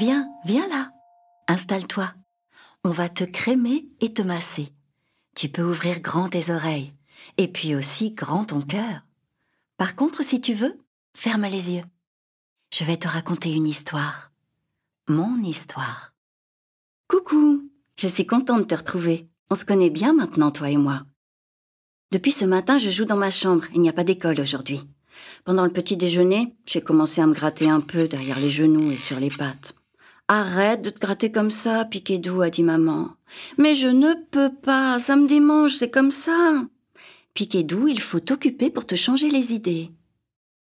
Viens, viens là. Installe-toi. On va te crémer et te masser. Tu peux ouvrir grand tes oreilles et puis aussi grand ton cœur. Par contre, si tu veux, ferme les yeux. Je vais te raconter une histoire. Mon histoire. Coucou, je suis contente de te retrouver. On se connaît bien maintenant, toi et moi. Depuis ce matin, je joue dans ma chambre. Il n'y a pas d'école aujourd'hui. Pendant le petit déjeuner, j'ai commencé à me gratter un peu derrière les genoux et sur les pattes. Arrête de te gratter comme ça, Piquet-Doux, a dit maman. Mais je ne peux pas, ça me démange, c'est comme ça. Piquet-Doux, il faut t'occuper pour te changer les idées.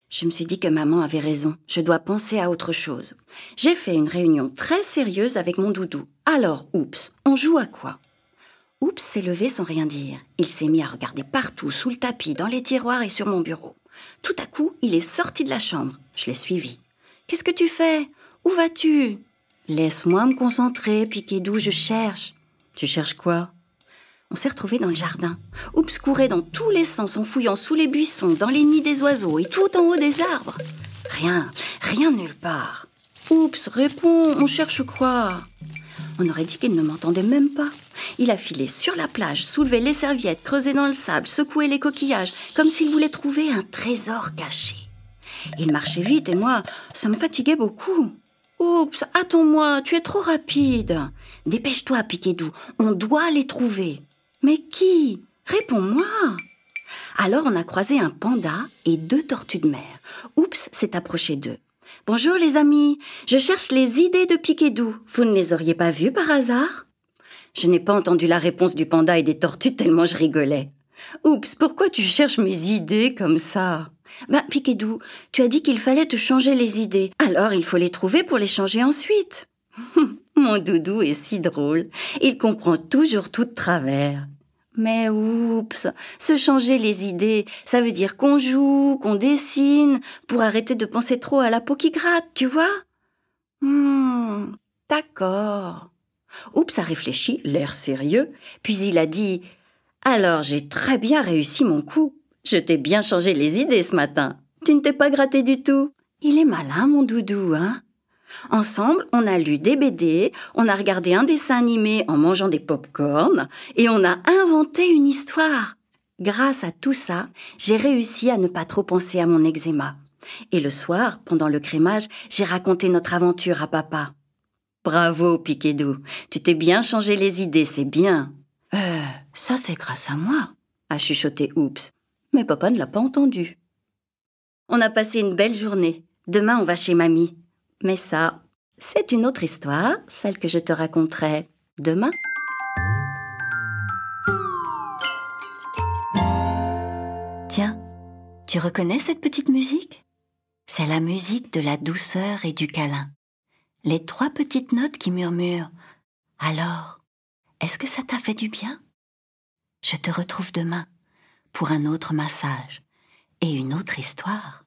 Je me suis dit que maman avait raison, je dois penser à autre chose. J'ai fait une réunion très sérieuse avec mon doudou. Alors, oups, on joue à quoi? Oups s'est levé sans rien dire. Il s'est mis à regarder partout, sous le tapis, dans les tiroirs et sur mon bureau. Tout à coup, il est sorti de la chambre. Je l'ai suivi. Qu'est-ce que tu fais? Où vas-tu? Laisse-moi me concentrer, Piquet-Doux, je cherche. Tu cherches quoi? On s'est retrouvés dans le jardin. Oups courait dans tous les sens en fouillant sous les buissons, dans les nids des oiseaux et tout en haut des arbres. Rien, rien nulle part. Oups, réponds, on cherche quoi? On aurait dit qu'il ne m'entendait même pas. Il a filé sur la plage, soulevé les serviettes, creusé dans le sable, secoué les coquillages, comme s'il voulait trouver un trésor caché. Il marchait vite et moi, ça me fatiguait beaucoup. Oups, attends-moi, tu es trop rapide. Dépêche-toi, Piquet-Doux, on doit les trouver. Mais qui? Réponds-moi. Alors on a croisé un panda et deux tortues de mer. Oups s'est approché d'eux. Bonjour les amis, je cherche les idées de Piquet-Doux. Vous ne les auriez pas vues par hasard? Je n'ai pas entendu la réponse du panda et des tortues tellement je rigolais. Oups, pourquoi tu cherches mes idées comme ça? Ben, Piquet-Doux, tu as dit qu'il fallait te changer les idées. Alors il faut les trouver pour les changer ensuite. Mon doudou est si drôle. Il comprend toujours tout de travers. Mais oups, se changer les idées, ça veut dire qu'on joue, qu'on dessine, pour arrêter de penser trop à la peau qui gratte, tu vois? Hmm, d'accord. Oups a réfléchi, l'air sérieux, puis il a dit Alors j'ai très bien réussi mon coup. Je t'ai bien changé les idées ce matin. Tu ne t'es pas gratté du tout. Il est malin, mon doudou, hein Ensemble, on a lu des BD, on a regardé un dessin animé en mangeant des pop-corn et on a inventé une histoire. Grâce à tout ça, j'ai réussi à ne pas trop penser à mon eczéma. Et le soir, pendant le crémage, j'ai raconté notre aventure à papa. Bravo, Piquedou. Tu t'es bien changé les idées, c'est bien. Euh, ça c'est grâce à moi, a chuchoté Oups. Mais papa ne l'a pas entendu. On a passé une belle journée. Demain, on va chez mamie. Mais ça, c'est une autre histoire, celle que je te raconterai demain. Tiens, tu reconnais cette petite musique? C'est la musique de la douceur et du câlin. Les trois petites notes qui murmurent. Alors, est-ce que ça t'a fait du bien? Je te retrouve demain pour un autre massage et une autre histoire.